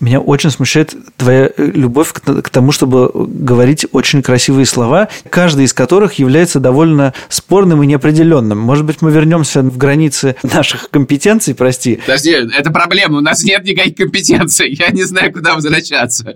Меня очень смущает твоя э, любовь к тому, чтобы говорить очень красивые слова, каждый из которых является довольно спорным и неопределенным. Может быть, мы вернемся в границы наших компетенций, прости. Подожди, это проблема, у нас нет никаких компетенций, я не знаю, куда возвращаться.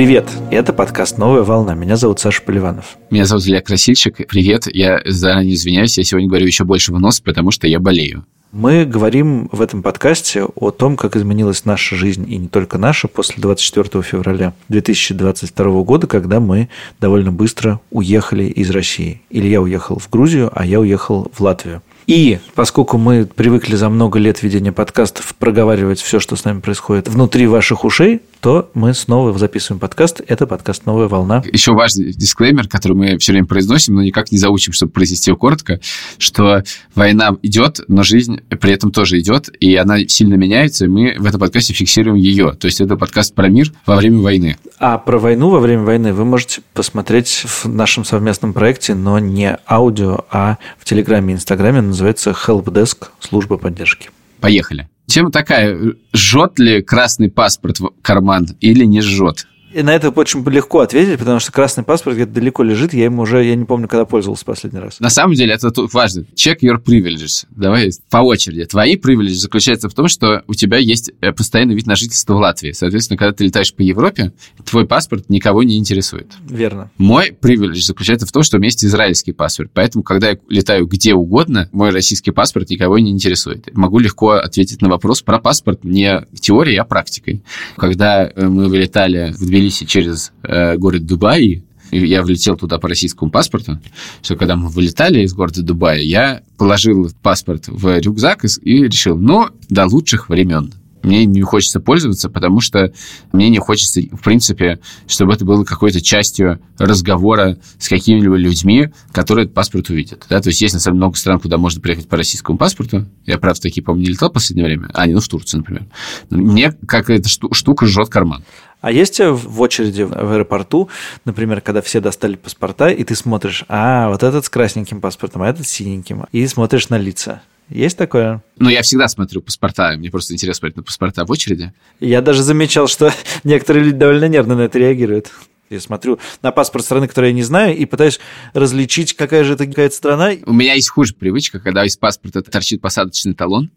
Привет, это подкаст «Новая волна». Меня зовут Саша Поливанов. Меня зовут Илья Красильщик. Привет, я заранее извиняюсь, я сегодня говорю еще больше в нос, потому что я болею. Мы говорим в этом подкасте о том, как изменилась наша жизнь, и не только наша, после 24 февраля 2022 года, когда мы довольно быстро уехали из России. Илья уехал в Грузию, а я уехал в Латвию. И поскольку мы привыкли за много лет ведения подкастов проговаривать все, что с нами происходит внутри ваших ушей, то мы снова записываем подкаст. Это подкаст «Новая волна». Еще важный дисклеймер, который мы все время произносим, но никак не заучим, чтобы произнести его коротко, что война идет, но жизнь при этом тоже идет, и она сильно меняется, и мы в этом подкасте фиксируем ее. То есть это подкаст про мир во время войны. А про войну во время войны вы можете посмотреть в нашем совместном проекте, но не аудио, а в Телеграме и Инстаграме называется Helpdesk, служба поддержки. Поехали. Чем такая? Жжет ли красный паспорт в карман или не жжет? И на это очень легко ответить, потому что красный паспорт где-то далеко лежит, я им уже, я не помню, когда пользовался последний раз. На самом деле это тут важно. Check your privileges. Давай по очереди. Твои privileges заключаются в том, что у тебя есть э, постоянный вид на жительство в Латвии. Соответственно, когда ты летаешь по Европе, твой паспорт никого не интересует. Верно. Мой privilege заключается в том, что у меня есть израильский паспорт. Поэтому, когда я летаю где угодно, мой российский паспорт никого не интересует. Могу легко ответить на вопрос про паспорт не теорией, а практикой. Когда э, мы вылетали в Тбилиси через э, город Дубай, я влетел туда по российскому паспорту, что когда мы вылетали из города Дубая, я положил паспорт в рюкзак и решил, ну, до лучших времен. Мне не хочется пользоваться, потому что мне не хочется, в принципе, чтобы это было какой-то частью разговора с какими-либо людьми, которые этот паспорт увидят. Да? То есть есть, на самом деле, много стран, куда можно приехать по российскому паспорту. Я, правда, такие, по-моему, не летал в последнее время. А, не, ну, в Турцию, например. Мне какая-то штука жжет карман. А есть в очереди в аэропорту, например, когда все достали паспорта, и ты смотришь, а, вот этот с красненьким паспортом, а этот с синеньким, и смотришь на лица. Есть такое? Ну, я всегда смотрю паспорта. Мне просто интересно смотреть на паспорта в очереди. Я даже замечал, что некоторые люди довольно нервно на это реагируют. Я смотрю на паспорт страны, которую я не знаю, и пытаюсь различить, какая же это какая-то страна. У меня есть хуже привычка, когда из паспорта торчит посадочный талон.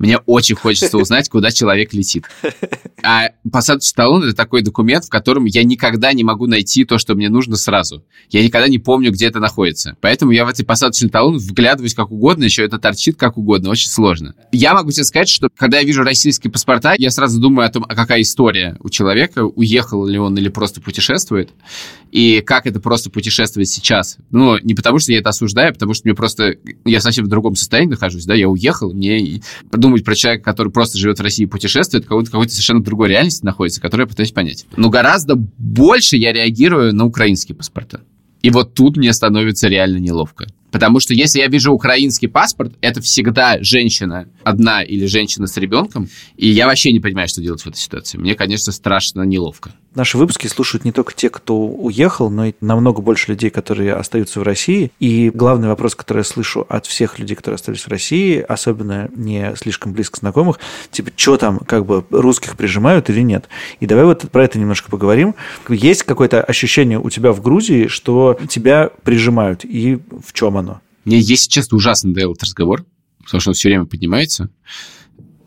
Мне очень хочется узнать, куда человек летит. А посадочный талон – это такой документ, в котором я никогда не могу найти то, что мне нужно сразу. Я никогда не помню, где это находится. Поэтому я в эти посадочный талон вглядываюсь как угодно, еще это торчит как угодно. Очень сложно. Я могу тебе сказать, что когда я вижу российские паспорта, я сразу думаю о том, а какая история у человека, уехал ли он или просто путешествует и как это просто путешествовать сейчас. Ну, не потому что я это осуждаю, а потому что мне просто... Я совсем в другом состоянии нахожусь, да, я уехал, мне подумать про человека, который просто живет в России и путешествует, какой-то, какой-то совершенно другой реальности находится, которую я пытаюсь понять. Но гораздо больше я реагирую на украинские паспорта. И вот тут мне становится реально неловко. Потому что если я вижу украинский паспорт, это всегда женщина одна или женщина с ребенком, и я вообще не понимаю, что делать в этой ситуации. Мне, конечно, страшно неловко. Наши выпуски слушают не только те, кто уехал, но и намного больше людей, которые остаются в России. И главный вопрос, который я слышу от всех людей, которые остались в России, особенно не слишком близко знакомых, типа, что там, как бы русских прижимают или нет. И давай вот про это немножко поговорим. Есть какое-то ощущение у тебя в Грузии, что тебя прижимают, и в чем оно? Мне, если честно, ужасно надоел этот разговор, потому что он все время поднимается.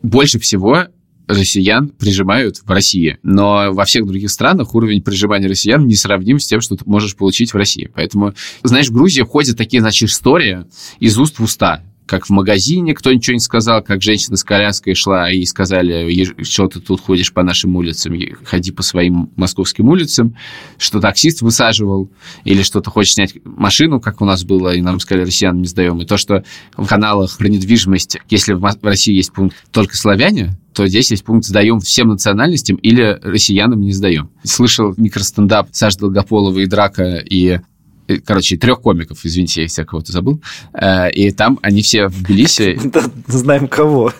Больше всего россиян прижимают в России. Но во всех других странах уровень прижимания россиян не сравним с тем, что ты можешь получить в России. Поэтому, знаешь, в Грузии ходят такие, значит, истории из уст в уста как в магазине кто ничего не сказал, как женщина с коляской шла и сказали, что ты тут ходишь по нашим улицам, ходи по своим московским улицам, что таксист высаживал, или что ты хочешь снять машину, как у нас было, и нам сказали, россиян не сдаем. И то, что в каналах про недвижимость, если в России есть пункт только славяне, то здесь есть пункт «сдаем всем национальностям» или «россиянам не сдаем». Слышал микростендап Саши Долгополова и Драка, и короче, трех комиков, извините, я всякого кого-то забыл. Э, и там они все в Тбилиси... Знаем кого.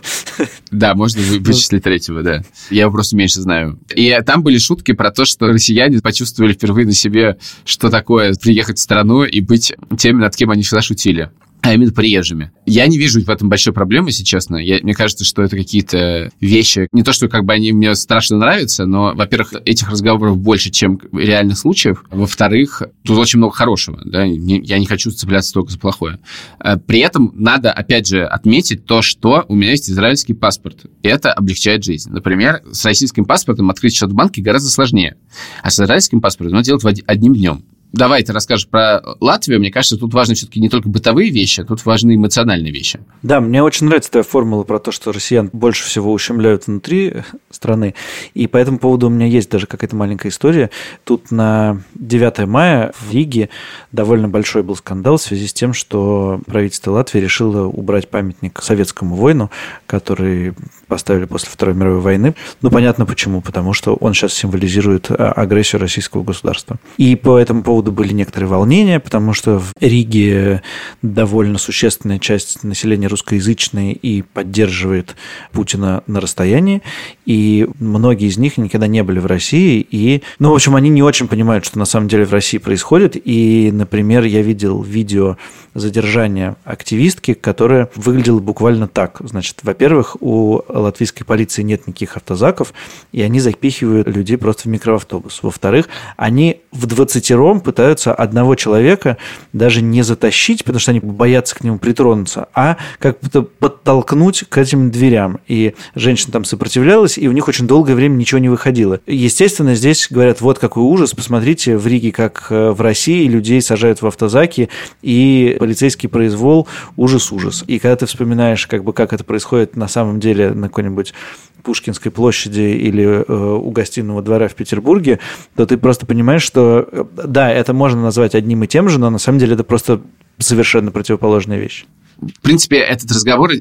Да, можно вычислить третьего, да. Я его просто меньше знаю. И там были шутки про то, что россияне почувствовали впервые на себе, что такое приехать в страну и быть теми, над кем они всегда шутили а именно приезжими. Я не вижу в этом большой проблемы, если честно. Я, мне кажется, что это какие-то вещи, не то, что как бы они мне страшно нравятся, но, во-первых, этих разговоров больше, чем реальных случаев. Во-вторых, тут очень много хорошего. Да? Я не хочу цепляться только за плохое. А при этом надо, опять же, отметить то, что у меня есть израильский паспорт. Это облегчает жизнь. Например, с российским паспортом открыть счет в банке гораздо сложнее. А с израильским паспортом надо делать одним днем давай ты расскажешь про Латвию. Мне кажется, тут важны все-таки не только бытовые вещи, а тут важны эмоциональные вещи. Да, мне очень нравится твоя формула про то, что россиян больше всего ущемляют внутри страны. И по этому поводу у меня есть даже какая-то маленькая история. Тут на 9 мая в Риге довольно большой был скандал в связи с тем, что правительство Латвии решило убрать памятник советскому воину, который поставили после Второй мировой войны. Ну, понятно почему. Потому что он сейчас символизирует а, агрессию российского государства. И по этому поводу были некоторые волнения, потому что в Риге довольно существенная часть населения русскоязычная и поддерживает Путина на расстоянии, и многие из них никогда не были в России, и, ну, в общем, они не очень понимают, что на самом деле в России происходит, и, например, я видел видео задержания активистки, которая выглядела буквально так. Значит, во-первых, у латвийской полиции нет никаких автозаков, и они запихивают людей просто в микроавтобус. Во-вторых, они в двадцатером пытаются одного человека даже не затащить, потому что они боятся к нему притронуться, а как будто подтолкнуть к этим дверям. И женщина там сопротивлялась, и у них очень долгое время ничего не выходило. Естественно, здесь говорят, вот какой ужас, посмотрите в Риге, как э, в России людей сажают в автозаки, и полицейский произвол ужас-ужас. И когда ты вспоминаешь, как бы, как это происходит на самом деле на какой-нибудь Пушкинской площади или э, у гостиного двора в Петербурге, то ты просто понимаешь, что э, да, это можно назвать одним и тем же, но на самом деле это просто совершенно противоположная вещь. В принципе, этот разговор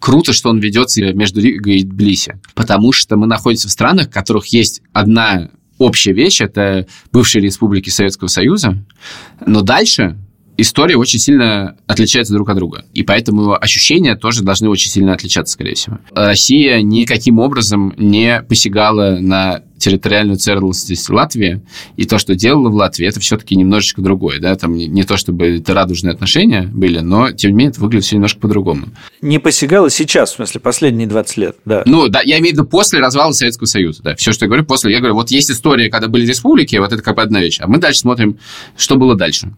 круто, что он ведется между Ригой и Тбилиси, потому что мы находимся в странах, в которых есть одна общая вещь, это бывшие республики Советского Союза, но дальше история очень сильно отличается друг от друга. И поэтому ощущения тоже должны очень сильно отличаться, скорее всего. Россия никаким образом не посягала на территориальную целостность Латвии, и то, что делала в Латвии, это все-таки немножечко другое, да, там не, не то, чтобы это радужные отношения были, но, тем не менее, это выглядит все немножко по-другому. Не посягала сейчас, в смысле, последние 20 лет, да. Ну, да, я имею в виду после развала Советского Союза, да, все, что я говорю, после, я говорю, вот есть история, когда были республики, вот это как бы одна вещь, а мы дальше смотрим, что было дальше.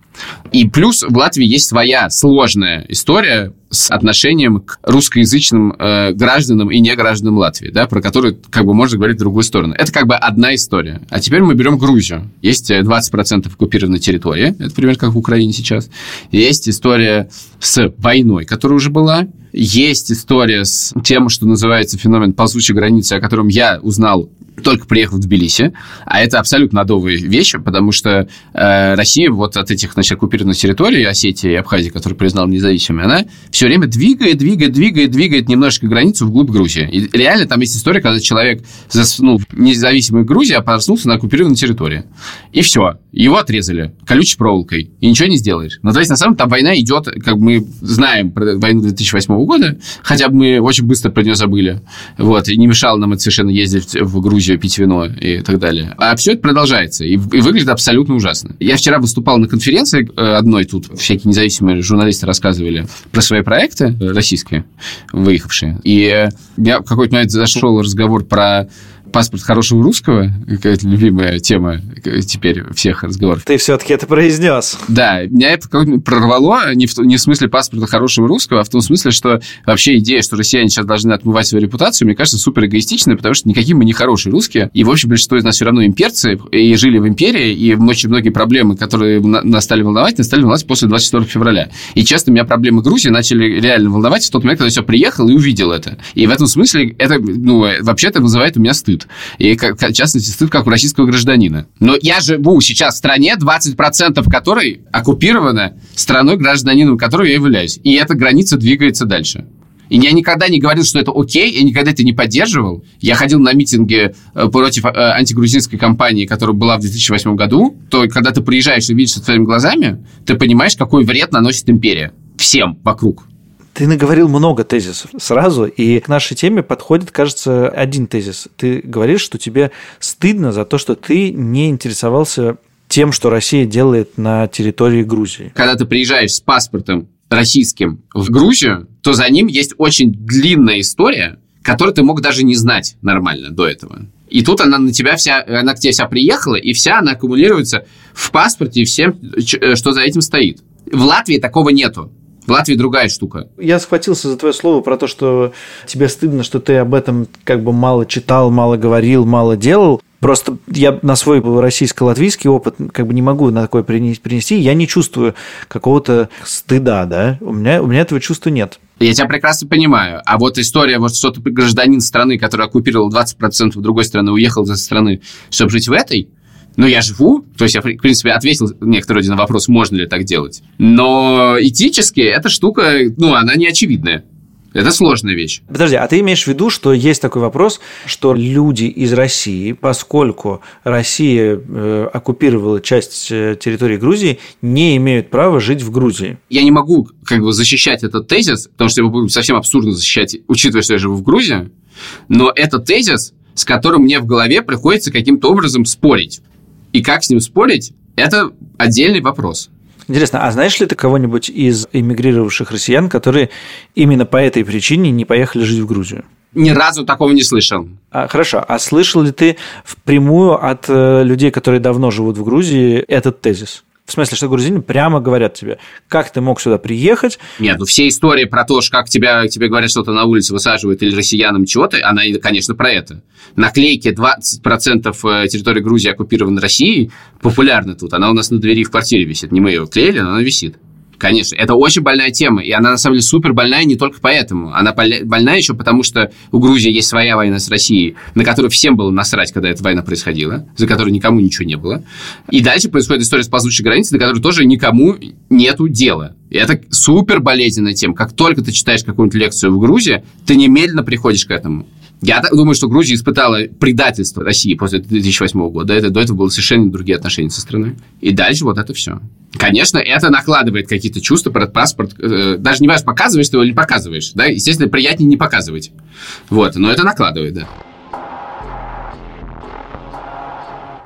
И плюс в Латвии есть своя сложная история с отношением к русскоязычным э, гражданам и не гражданам Латвии, да, про которую как бы можно говорить в другую сторону. Это как бы одна история. А теперь мы берем Грузию. Есть 20% э, оккупированной территории, это примерно как в Украине сейчас. Есть история с войной, которая уже была. Есть история с тем, что называется феномен ползучей границы, о котором я узнал только приехал в Тбилиси, а это абсолютно новые вещи, потому что э, Россия вот от этих, значит, оккупированных территорий, Осетии и Абхазии, которые признала независимыми, она все время двигает, двигает, двигает, двигает немножечко границу вглубь Грузии. И реально там есть история, когда человек заснул в независимой Грузии, а проснулся на оккупированной территории. И все. Его отрезали колючей проволокой. И ничего не сделаешь. Ну, то есть, на самом деле, там война идет, как мы знаем про войну 2008 года, хотя бы мы очень быстро про нее забыли. Вот. И не мешало нам это совершенно ездить в Грузию Грузию, пить вино и так далее. А все это продолжается и, и выглядит абсолютно ужасно. Я вчера выступал на конференции э, одной тут, всякие независимые журналисты рассказывали про свои проекты российские, выехавшие. И я в какой-то момент зашел разговор про паспорт хорошего русского, какая-то любимая тема теперь всех разговоров. Ты все-таки это произнес. Да, меня это прорвало не в, не в смысле паспорта хорошего русского, а в том смысле, что вообще идея, что россияне сейчас должны отмывать свою репутацию, мне кажется, супер эгоистичной, потому что никакие мы не хорошие русские. И, в общем, большинство из нас все равно имперцы, и жили в империи, и очень многие проблемы, которые нас стали волновать, нас стали волновать после 24 февраля. И часто меня проблемы Грузии начали реально волновать в тот момент, когда я все приехал и увидел это. И в этом смысле это, ну, вообще-то вызывает у меня стыд. И, как, в частности, стыд как у российского гражданина. Но я живу сейчас в стране, 20% которой оккупирована страной, гражданином которой я являюсь. И эта граница двигается дальше. И я никогда не говорил, что это окей, я никогда это не поддерживал. Я ходил на митинги э, против э, антигрузинской кампании, которая была в 2008 году. То, когда ты приезжаешь и видишь это своими глазами, ты понимаешь, какой вред наносит империя всем вокруг. Ты наговорил много тезисов сразу, и к нашей теме подходит, кажется, один тезис. Ты говоришь, что тебе стыдно за то, что ты не интересовался тем, что Россия делает на территории Грузии. Когда ты приезжаешь с паспортом российским в Грузию, то за ним есть очень длинная история, которую ты мог даже не знать нормально до этого. И тут она на тебя вся, она к тебе вся приехала, и вся она аккумулируется в паспорте и всем, э, что за этим стоит. В Латвии такого нету. В Латвии другая штука. Я схватился за твое слово про то, что тебе стыдно, что ты об этом как бы мало читал, мало говорил, мало делал. Просто я на свой российско-латвийский опыт как бы не могу на такой принести. Я не чувствую какого-то стыда, да? У меня, у меня этого чувства нет. Я тебя прекрасно понимаю. А вот история, вот что ты гражданин страны, который оккупировал 20% другой страны, уехал из этой страны, чтобы жить в этой, ну, я живу, то есть я, в принципе, ответил некоторые на вопрос, можно ли так делать. Но этически эта штука, ну, она не очевидная. Это сложная вещь. Подожди, а ты имеешь в виду, что есть такой вопрос, что люди из России, поскольку Россия э, оккупировала часть э, территории Грузии, не имеют права жить в Грузии? Я не могу как бы защищать этот тезис, потому что его будет совсем абсурдно защищать, учитывая, что я живу в Грузии. Но это тезис, с которым мне в голове приходится каким-то образом спорить. И как с ним спорить, это отдельный вопрос. Интересно, а знаешь ли ты кого-нибудь из эмигрировавших россиян, которые именно по этой причине не поехали жить в Грузию? Ни разу такого не слышал. А, хорошо. А слышал ли ты впрямую от э, людей, которые давно живут в Грузии, этот тезис? В смысле, что грузины прямо говорят тебе, как ты мог сюда приехать. Нет, ну все истории про то, как тебя, тебе говорят что-то на улице высаживают или россиянам чего-то, она, конечно, про это. Наклейки 20% э, территории Грузии оккупированы Россией популярны тут. Она у нас на двери в квартире висит. Не мы ее клеили, но она висит. Конечно, это очень больная тема, и она на самом деле супер больная не только поэтому. Она больная еще потому, что у Грузии есть своя война с Россией, на которую всем было насрать, когда эта война происходила, за которой никому ничего не было. И дальше происходит история с ползущей границей, на которой тоже никому нету дела. И это супер болезненная тема. Как только ты читаешь какую-нибудь лекцию в Грузии, ты немедленно приходишь к этому. Я думаю, что Грузия испытала предательство России после 2008 года. Это, до этого были совершенно другие отношения со страной. И дальше вот это все. Конечно, это накладывает какие-то чувства про паспорт. Э, даже не важно, показываешь ты его или не показываешь. Да? Естественно, приятнее не показывать. Вот, но это накладывает, да.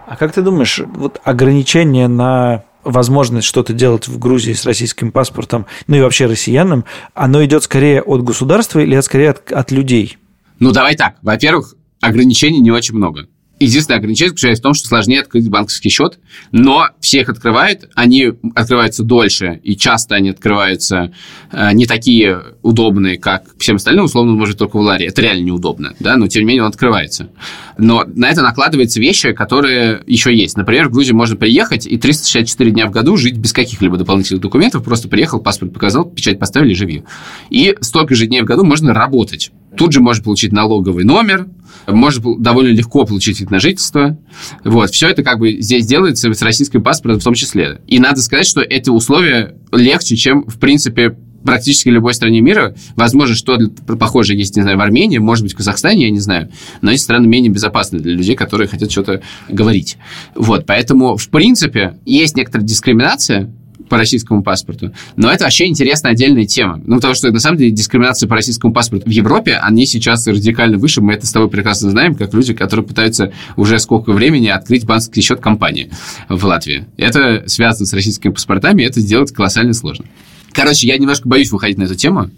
А как ты думаешь, вот ограничение на возможность что-то делать в Грузии с российским паспортом, ну и вообще россиянам, оно идет скорее от государства или скорее от, от людей? Ну, давай так. Во-первых, ограничений не очень много. Единственное ограничение заключается в том, что сложнее открыть банковский счет, но все их открывают, они открываются дольше, и часто они открываются э, не такие удобные, как всем остальным, условно, может только в Ларе. Это реально неудобно, да, но тем не менее он открывается. Но на это накладываются вещи, которые еще есть. Например, в Грузию можно приехать и 364 дня в году жить без каких-либо дополнительных документов, просто приехал, паспорт показал, печать поставили, живи. И столько же дней в году можно работать. Тут же можно получить налоговый номер, можно довольно легко получить вид на жительство. Вот. Все это как бы здесь делается с российским паспортом в том числе. И надо сказать, что эти условия легче, чем, в принципе, практически любой стране мира. Возможно, что похоже есть, не знаю, в Армении, может быть, в Казахстане, я не знаю. Но эти страны менее безопасны для людей, которые хотят что-то говорить. Вот, поэтому, в принципе, есть некоторая дискриминация, по российскому паспорту. Но это вообще интересная отдельная тема. Ну, потому что, на самом деле, дискриминация по российскому паспорту в Европе, они сейчас радикально выше. Мы это с тобой прекрасно знаем, как люди, которые пытаются уже сколько времени открыть банковский счет компании в Латвии. Это связано с российскими паспортами, и это сделать колоссально сложно. Короче, я немножко боюсь выходить на эту тему,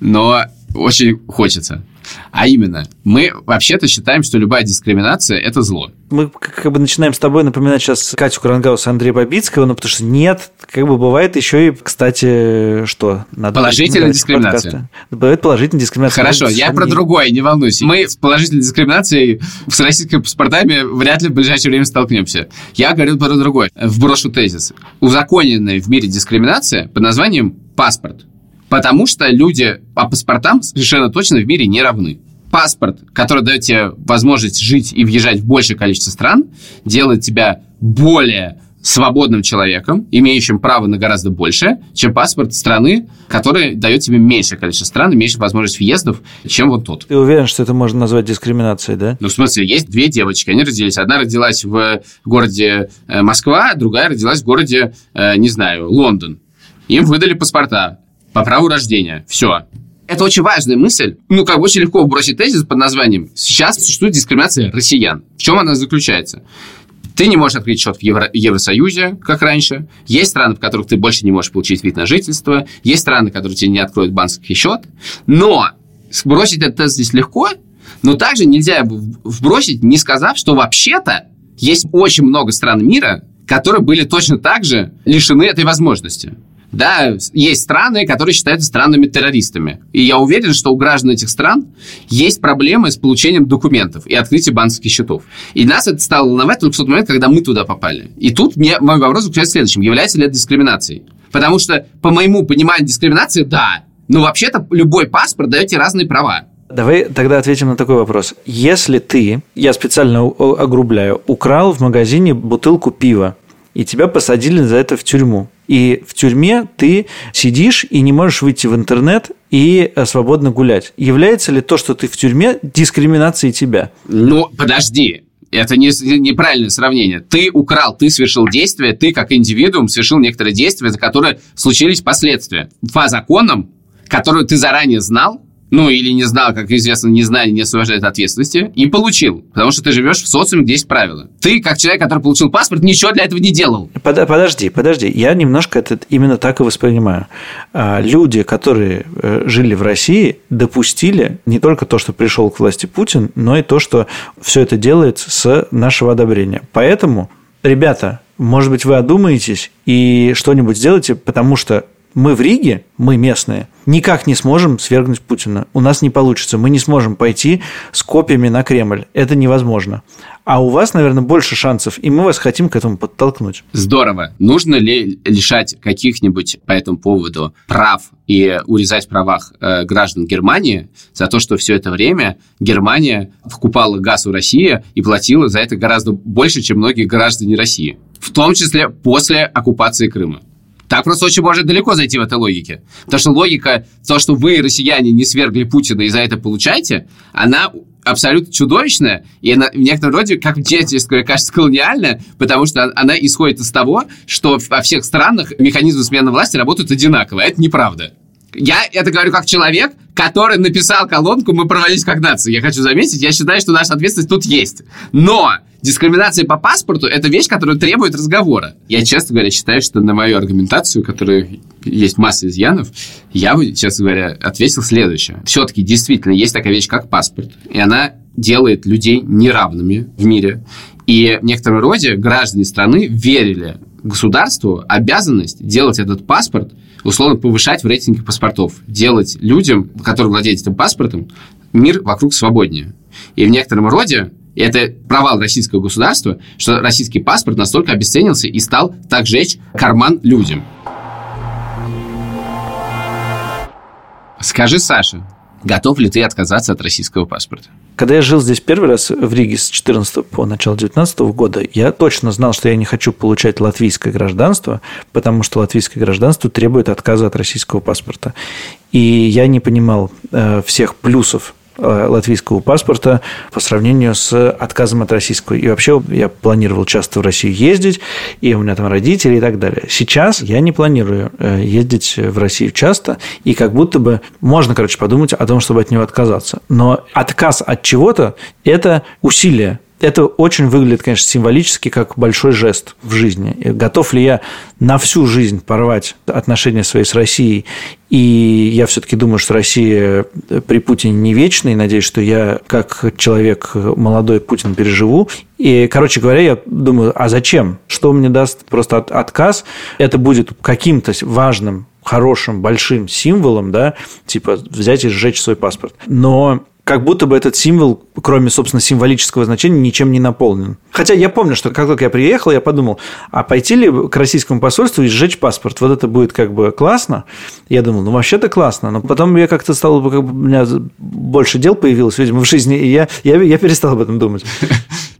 но очень хочется. А именно, мы вообще-то считаем, что любая дискриминация – это зло. Мы как бы начинаем с тобой напоминать сейчас Катю Крангаус и Андрея Бабицкого, но потому что нет, как бы бывает еще и, кстати, что? Надо положительная дискриминация. Бывает положительная дискриминация. Хорошо, я про другое, не волнуйся. Мы с положительной дискриминацией с российскими паспортами вряд ли в ближайшее время столкнемся. Я говорю про другое. Вброшу тезис. Узаконенная в мире дискриминация под названием паспорт – Потому что люди по паспортам совершенно точно в мире не равны. Паспорт, который дает тебе возможность жить и въезжать в большее количество стран, делает тебя более свободным человеком, имеющим право на гораздо больше, чем паспорт страны, который дает тебе меньшее количество стран, меньше возможность въездов, чем вот тот. Ты уверен, что это можно назвать дискриминацией, да? Ну, в смысле, есть две девочки, они родились. Одна родилась в городе э, Москва, другая родилась в городе, э, не знаю, Лондон. Им выдали паспорта по праву рождения. Все. Это очень важная мысль. Ну, как бы очень легко бросить тезис под названием «Сейчас существует дискриминация россиян». В чем она заключается? Ты не можешь открыть счет в Евро- Евросоюзе, как раньше. Есть страны, в которых ты больше не можешь получить вид на жительство. Есть страны, которые тебе не откроют банковский счет. Но сбросить этот тест здесь легко, но также нельзя вбросить, не сказав, что вообще-то есть очень много стран мира, которые были точно так же лишены этой возможности. Да, есть страны, которые считаются странами-террористами. И я уверен, что у граждан этих стран есть проблемы с получением документов и открытием банковских счетов. И нас это стало волновать только в тот момент, когда мы туда попали. И тут мне, мой вопрос заключается в следующем. Является ли это дискриминацией? Потому что, по моему пониманию, дискриминации – да. Но вообще-то любой паспорт дает тебе разные права. Давай тогда ответим на такой вопрос. Если ты, я специально огрубляю, украл в магазине бутылку пива, и тебя посадили за это в тюрьму. И в тюрьме ты сидишь и не можешь выйти в интернет и э, свободно гулять. Является ли то, что ты в тюрьме, дискриминацией тебя? Ну, подожди. Это не, неправильное сравнение. Ты украл, ты совершил действие, ты как индивидуум совершил некоторые действия, за которые случились последствия. По законам, которые ты заранее знал, ну или не знал, как известно, незнание не освобождает ответственности, и получил. Потому что ты живешь в социуме, где есть правила. Ты, как человек, который получил паспорт, ничего для этого не делал. Под, подожди, подожди. Я немножко это именно так и воспринимаю. А, люди, которые э, жили в России, допустили не только то, что пришел к власти Путин, но и то, что все это делается с нашего одобрения. Поэтому, ребята, может быть, вы одумаетесь и что-нибудь сделаете, потому что мы в Риге, мы местные, никак не сможем свергнуть Путина. У нас не получится. Мы не сможем пойти с копьями на Кремль. Это невозможно. А у вас, наверное, больше шансов, и мы вас хотим к этому подтолкнуть. Здорово. Нужно ли лишать каких-нибудь по этому поводу прав и урезать в правах э, граждан Германии за то, что все это время Германия вкупала газ у России и платила за это гораздо больше, чем многие граждане России? В том числе после оккупации Крыма. Так просто очень можно далеко зайти в этой логике. Потому что логика, то, что вы, россияне, не свергли Путина и за это получаете, она абсолютно чудовищная, и она в некотором роде, как мне тебе кажется, колониальная, потому что она исходит из того, что во всех странах механизмы смены власти работают одинаково. Это неправда. Я это говорю как человек, который написал колонку «Мы провалились как нация». Я хочу заметить, я считаю, что наша ответственность тут есть. Но дискриминация по паспорту – это вещь, которая требует разговора. Я, честно говоря, считаю, что на мою аргументацию, которая есть масса изъянов, я бы, честно говоря, ответил следующее. Все-таки действительно есть такая вещь, как паспорт. И она делает людей неравными в мире. И в некотором роде граждане страны верили государству обязанность делать этот паспорт – условно повышать в рейтинге паспортов, делать людям, которые владеют этим паспортом, мир вокруг свободнее. И в некотором роде это провал российского государства, что российский паспорт настолько обесценился и стал так жечь карман людям. Скажи, Саша, готов ли ты отказаться от российского паспорта? Когда я жил здесь первый раз в Риге с 14 по начало 19 года, я точно знал, что я не хочу получать латвийское гражданство, потому что латвийское гражданство требует отказа от российского паспорта. И я не понимал э, всех плюсов латвийского паспорта по сравнению с отказом от российского. И вообще я планировал часто в Россию ездить, и у меня там родители и так далее. Сейчас я не планирую э, ездить в Россию часто, и как будто бы можно, короче, подумать о том, чтобы от него отказаться. Но отказ от чего-то – это усилие, это очень выглядит, конечно, символически, как большой жест в жизни. Готов ли я на всю жизнь порвать отношения свои с Россией? И я все-таки думаю, что Россия при Путине не вечна, и надеюсь, что я, как человек молодой, Путин переживу. И, короче говоря, я думаю, а зачем? Что мне даст просто отказ? Это будет каким-то важным хорошим, большим символом, да, типа взять и сжечь свой паспорт. Но как будто бы этот символ, кроме, собственно, символического значения, ничем не наполнен. Хотя я помню, что как только я приехал, я подумал, а пойти ли к российскому посольству и сжечь паспорт? Вот это будет как бы классно. Я думал, ну вообще-то классно. Но потом я как-то стал, как бы, у меня больше дел появилось, видимо, в жизни, и я, я, я перестал об этом думать.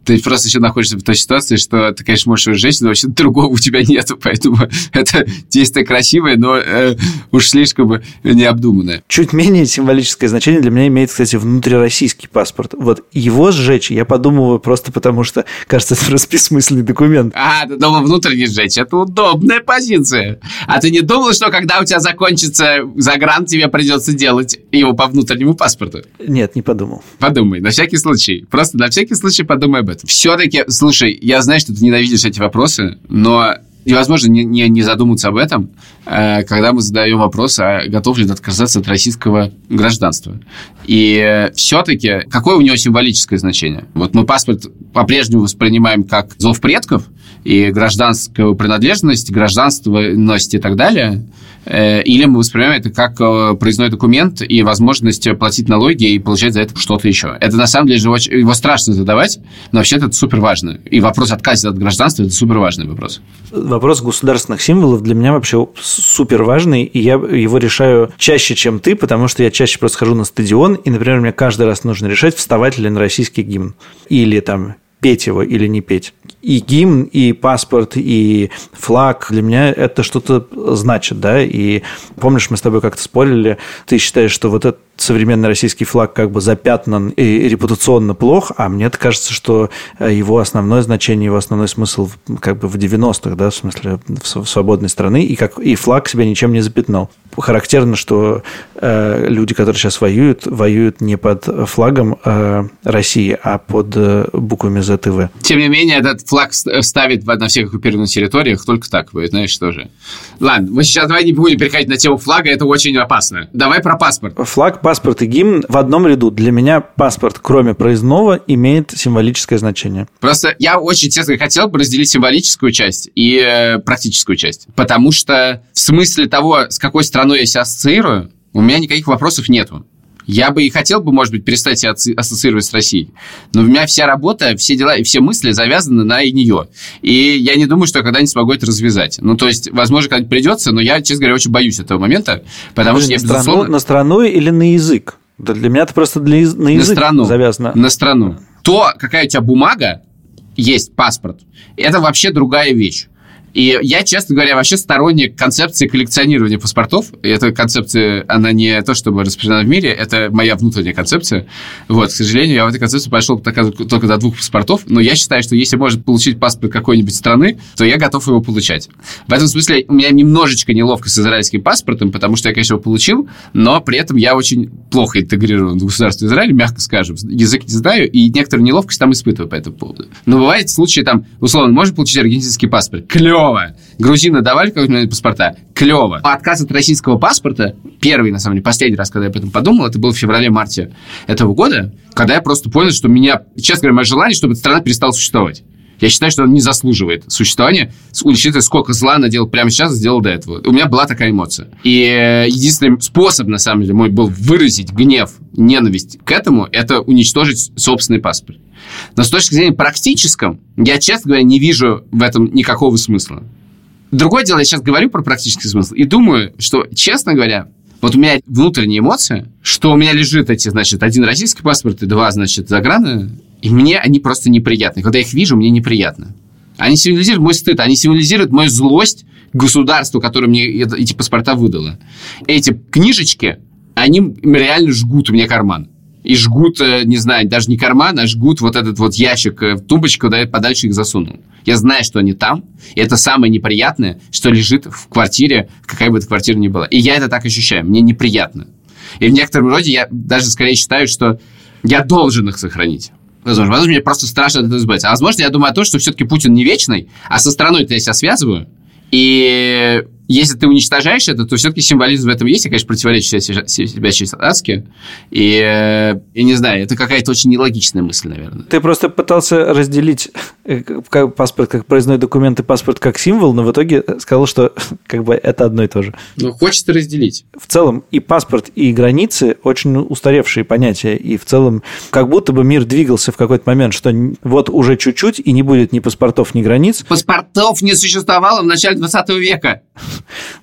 Ты просто еще находишься в той ситуации, что ты, конечно, можешь женщину, но вообще другого у тебя нету, поэтому это действие красивое, но э, уж слишком необдуманное. Чуть менее символическое значение для меня имеет, кстати, внутрироссийский паспорт. Вот его сжечь я подумываю просто потому, что, кажется, это просто бессмысленный документ. А, ты думал внутренний сжечь? Это удобная позиция. А ты не думал, что когда у тебя закончится загран, тебе придется делать его по внутреннему паспорту? Нет, не подумал. Подумай, на всякий случай. Просто на всякий случай подумай об этом. Все-таки, слушай, я знаю, что ты ненавидишь эти вопросы, но невозможно не, не, не задуматься об этом, э, когда мы задаем вопрос, а готов ли отказаться от российского гражданства. И все-таки какое у него символическое значение? Вот мы паспорт по-прежнему воспринимаем как зов предков и гражданскую принадлежность, гражданственность и так далее – Э, или мы воспринимаем это как э, проездной документ и возможность платить налоги и получать за это что-то еще. Это на самом деле же очень, его страшно задавать, но вообще-то это супер важно. И вопрос отказа от гражданства – это супер важный вопрос. Вопрос государственных символов для меня вообще супер важный, и я его решаю чаще, чем ты, потому что я чаще просто хожу на стадион, и, например, мне каждый раз нужно решать, вставать ли на российский гимн. Или там петь его или не петь. И гимн, и паспорт, и флаг для меня это что-то значит, да. И помнишь, мы с тобой как-то спорили, ты считаешь, что вот этот современный российский флаг как бы запятнан и репутационно плох, а мне кажется, что э, его основное значение, его основной смысл как бы в 90-х, да, в смысле в свободной страны, и, как, и флаг себя ничем не запятнал. Характерно, что э, люди, которые сейчас воюют, воюют не под флагом э, России, а под э, буквами ЗТВ. Тем не менее, этот флаг ставит на всех оккупированных территориях только так, вы знаешь, что же. Ладно, мы сейчас давай не будем переходить на тему флага, это очень опасно. Давай про паспорт. Флаг паспорт и гимн в одном ряду. Для меня паспорт, кроме проездного, имеет символическое значение. Просто я очень, честно, хотел бы разделить символическую часть и э, практическую часть. Потому что в смысле того, с какой страной я себя ассоциирую, у меня никаких вопросов нету. Я бы и хотел бы, может быть, перестать себя ассоциировать с Россией. Но у меня вся работа, все дела и все мысли завязаны на нее. И я не думаю, что я когда-нибудь смогу это развязать. Ну, то есть, возможно, когда-нибудь придется, но я, честно говоря, очень боюсь этого момента, потому Подожди, что я, на безусловно... Страну, на страну или на язык? Для меня это просто для, на язык на страну, завязано. На страну. То, какая у тебя бумага, есть паспорт, это вообще другая вещь. И я, честно говоря, вообще сторонник концепции коллекционирования паспортов. И эта концепция, она не то, чтобы распространена в мире, это моя внутренняя концепция. Вот, к сожалению, я в этой концепции пошел только до двух паспортов, но я считаю, что если может получить паспорт какой-нибудь страны, то я готов его получать. В этом смысле у меня немножечко неловко с израильским паспортом, потому что я, конечно, его получил, но при этом я очень плохо интегрирован в государство Израиля, мягко скажем. Язык не знаю, и некоторую неловкость там испытываю по этому поводу. Но бывает случаи, там, условно, можно получить аргентинский паспорт. Клево! Клево. Грузины давали какие-нибудь паспорта? Клево. Отказ от российского паспорта, первый, на самом деле, последний раз, когда я об этом подумал, это был в феврале-марте этого года, когда я просто понял, что меня, честно говоря, мое желание, чтобы эта страна перестала существовать. Я считаю, что он не заслуживает существования, учитывая, сколько зла она делала прямо сейчас, сделал до этого. У меня была такая эмоция. И э, единственный способ, на самом деле, мой был выразить гнев, ненависть к этому, это уничтожить собственный паспорт. Но с точки зрения практическом, я, честно говоря, не вижу в этом никакого смысла. Другое дело, я сейчас говорю про практический смысл и думаю, что, честно говоря, вот у меня внутренняя эмоция, что у меня лежит эти, значит, один российский паспорт и два, значит, заграны, и мне они просто неприятны. Когда я их вижу, мне неприятно. Они символизируют мой стыд, они символизируют мою злость государству, которое мне эти паспорта выдало. Эти книжечки, они реально жгут мне карман и жгут, э, не знаю, даже не карман, а жгут вот этот вот ящик в тумбочку, куда я подальше их засунул. Я знаю, что они там, и это самое неприятное, что лежит в квартире, какая бы эта квартира ни была. И я это так ощущаю, мне неприятно. И в некотором роде я даже скорее считаю, что я должен их сохранить. Возможно, возможно, мне просто страшно от этого избавиться. А возможно, я думаю о том, что все-таки Путин не вечный, а со страной-то я себя связываю. И если ты уничтожаешь это, то все-таки символизм в этом есть. Я, конечно, противоречу себя, сейчас адски. И, я не знаю, это какая-то очень нелогичная мысль, наверное. Ты просто пытался разделить э, паспорт как проездной документ и паспорт как символ, но в итоге сказал, что как бы это одно и то же. Ну, хочется разделить. В целом и паспорт, и границы очень устаревшие понятия. И в целом как будто бы мир двигался в какой-то момент, что вот уже чуть-чуть, и не будет ни паспортов, ни границ. Паспортов не существовало в начале 20 века.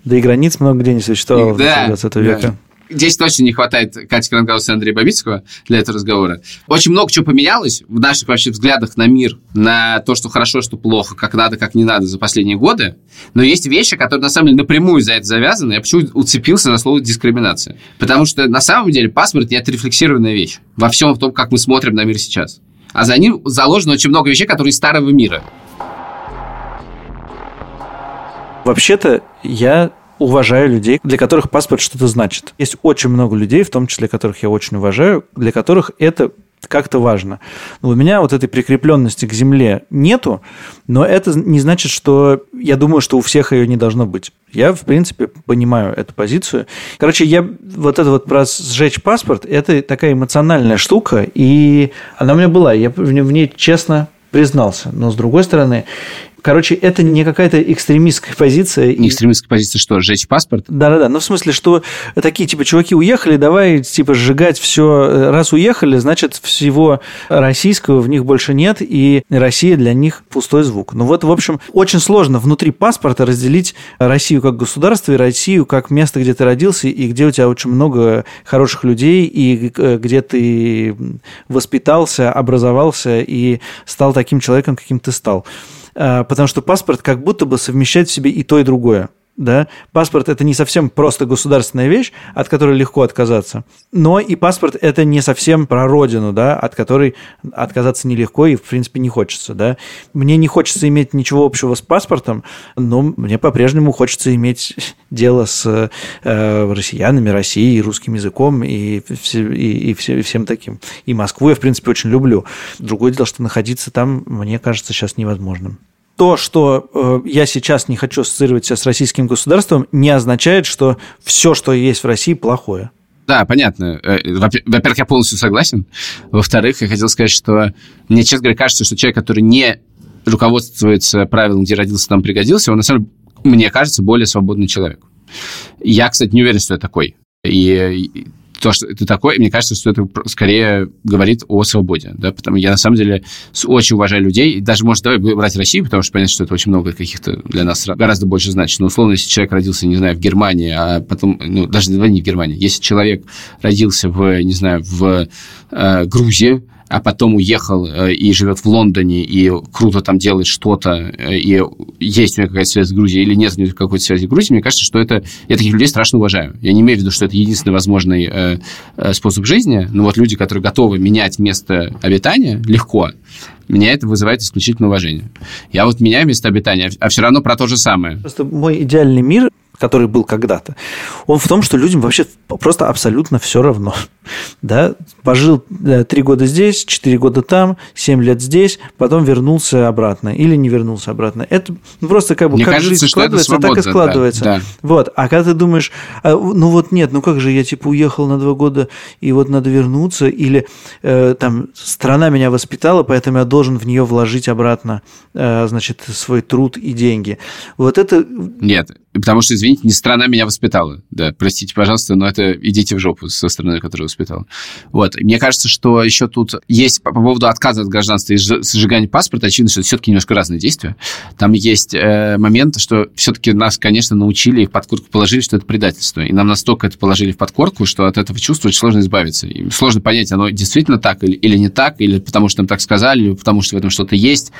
Да и границ много где не существовало да, в 20 века. здесь точно не хватает Кати Крангаус и Андрея Бабицкого для этого разговора. Очень много чего поменялось в наших вообще взглядах на мир, на то, что хорошо, что плохо, как надо, как не надо за последние годы. Но есть вещи, которые на самом деле напрямую за это завязаны. Я почему уцепился за слово дискриминация? Потому что на самом деле паспорт не отрефлексированная вещь во всем том, как мы смотрим на мир сейчас. А за ним заложено очень много вещей, которые из старого мира. Вообще-то я уважаю людей, для которых паспорт что-то значит. Есть очень много людей, в том числе которых я очень уважаю, для которых это как-то важно. Но у меня вот этой прикрепленности к земле нету, но это не значит, что я думаю, что у всех ее не должно быть. Я, в принципе, понимаю эту позицию. Короче, я вот это вот про сжечь паспорт, это такая эмоциональная штука, и она у меня была. Я в ней честно признался. Но, с другой стороны, Короче, это не какая-то экстремистская позиция. Не экстремистская позиция что, сжечь паспорт? Да-да-да. Ну, в смысле, что такие, типа, чуваки уехали, давай, типа, сжигать все. Раз уехали, значит, всего российского в них больше нет, и Россия для них пустой звук. Ну, вот, в общем, очень сложно внутри паспорта разделить Россию как государство и Россию как место, где ты родился, и где у тебя очень много хороших людей, и э, где ты воспитался, образовался и стал таким человеком, каким ты стал. Э, потому что паспорт как будто бы совмещает в себе и то, и другое. Да? Паспорт – это не совсем просто государственная вещь, от которой легко отказаться, но и паспорт – это не совсем про родину, да, от которой отказаться нелегко и, в принципе, не хочется. Да? Мне не хочется иметь ничего общего с паспортом, но мне по-прежнему хочется иметь дело с э, россиянами, Россией, русским языком и, и, и, и всем таким. И Москву я, в принципе, очень люблю. Другое дело, что находиться там, мне кажется, сейчас невозможным то, что э, я сейчас не хочу ассоциировать себя с российским государством, не означает, что все, что есть в России, плохое. Да, понятно. Э, во-первых, я полностью согласен. Во-вторых, я хотел сказать, что мне, честно говоря, кажется, что человек, который не руководствуется правилом, где родился, там пригодился, он, на самом деле, мне кажется, более свободный человек. Я, кстати, не уверен, что я такой. И то, что это такое, мне кажется, что это скорее говорит о свободе, да, потому я на самом деле очень уважаю людей, даже, может, давай брать Россию, потому что понятно, что это очень много каких-то для нас гораздо больше значит, но условно, если человек родился, не знаю, в Германии, а потом, ну, даже не в Германии, если человек родился в, не знаю, в э, Грузии, а потом уехал э, и живет в Лондоне, и круто там делает что-то, э, и есть у него какая-то связь с Грузией, или нет у него какой-то связи с Грузией, мне кажется, что это... Я таких людей страшно уважаю. Я не имею в виду, что это единственный возможный э, способ жизни, но вот люди, которые готовы менять место обитания легко, меня это вызывает исключительно уважение. Я вот меняю место обитания, а все равно про то же самое. Просто мой идеальный мир который был когда-то, он в том, что людям вообще просто абсолютно все равно. Да? Пожил три года здесь, четыре года там, семь лет здесь, потом вернулся обратно или не вернулся обратно. Это просто как бы Мне как кажется, жизнь складывается, свобода, так и складывается. Да, да. Вот. А когда ты думаешь, а, ну вот нет, ну как же я типа уехал на два года и вот надо вернуться, или э, там страна меня воспитала, поэтому я должен в нее вложить обратно, э, значит, свой труд и деньги. Вот это... Нет, Потому что, извините, не страна меня воспитала. Да, простите, пожалуйста, но это идите в жопу со страной, которая воспитала. Вот. Мне кажется, что еще тут есть по поводу отказа от гражданства и сжигания паспорта, очевидно, что это все-таки немножко разные действия. Там есть э, момент, что все-таки нас, конечно, научили и в подкорку положили, что это предательство. И нам настолько это положили в подкорку, что от этого чувства очень сложно избавиться. И сложно понять, оно действительно так или, или не так, или потому что нам так сказали, или потому что в этом что-то есть.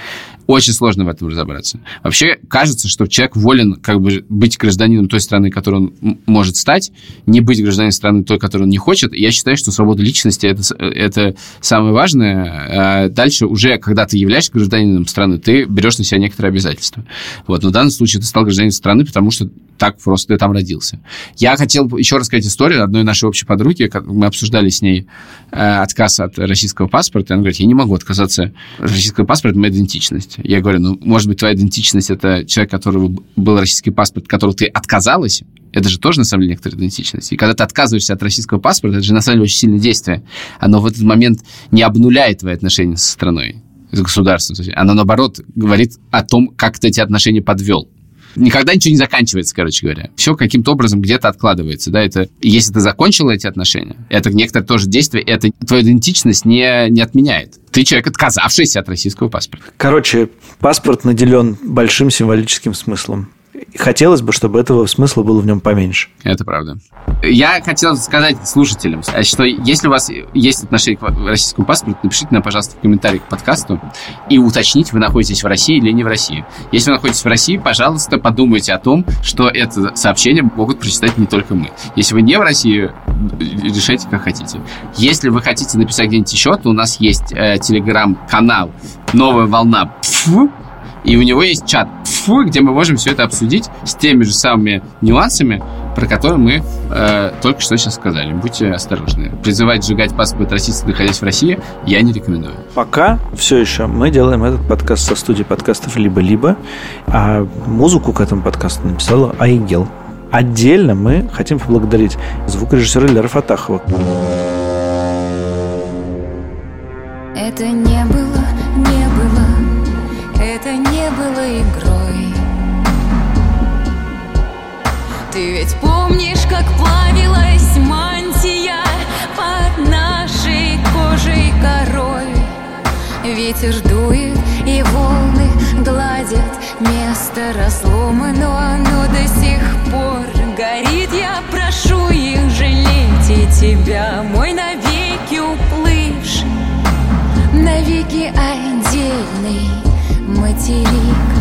Очень сложно в этом разобраться. Вообще, кажется, что человек волен как бы быть гражданином той страны, которой он может стать, не быть гражданином страны той, которую он не хочет. Я считаю, что свобода личности это, это самое важное. А дальше уже, когда ты являешься гражданином страны, ты берешь на себя некоторые обязательства. Вот. Но в данном случае ты стал гражданином страны, потому что так просто ты там родился. Я хотел еще рассказать историю одной нашей общей подруги. Мы обсуждали с ней э, отказ от российского паспорта. Она говорит, я не могу отказаться от российского паспорта, это моя идентичность. Я говорю, ну, может быть, твоя идентичность – это человек, у которого был российский паспорт, которого ты отказалась, это же тоже, на самом деле, некоторая идентичность. И когда ты отказываешься от российского паспорта, это же, на самом деле, очень сильное действие. Оно в этот момент не обнуляет твои отношения со страной, с государством. Оно, наоборот, говорит о том, как ты эти отношения подвел. Никогда ничего не заканчивается, короче говоря. Все каким-то образом где-то откладывается, да, это, если ты закончил эти отношения, это некоторое тоже действие, это твою идентичность не, не отменяет. Ты человек, отказавшийся от российского паспорта. Короче, паспорт наделен большим символическим смыслом. Хотелось бы, чтобы этого смысла было в нем поменьше. Это правда. Я хотел сказать слушателям, что если у вас есть отношение к российскому паспорту, напишите нам, пожалуйста, в комментариях к подкасту и уточните, вы находитесь в России или не в России. Если вы находитесь в России, пожалуйста, подумайте о том, что это сообщение могут прочитать не только мы. Если вы не в России, решайте, как хотите. Если вы хотите написать где-нибудь еще, то у нас есть э, телеграм-канал «Новая волна». Пфу, и у него есть чат, фу, где мы можем все это обсудить с теми же самыми нюансами, про которые мы э, только что сейчас сказали. Будьте осторожны. Призывать сжигать паспорт российцев, находясь в России, я не рекомендую. Пока все еще мы делаем этот подкаст со студии подкастов «Либо-либо», а музыку к этому подкасту написала Айгел. Отдельно мы хотим поблагодарить звукорежиссера Лера Фатахова. Это не было, не было это не было игрой. Ты ведь помнишь, как плавилась мантия Под нашей кожей корой? Ветер дует и волны гладят Место разломано, оно до сих пор горит. Я прошу их жалеть и тебя, мой навеки уплывший Навеки отдельный 我记得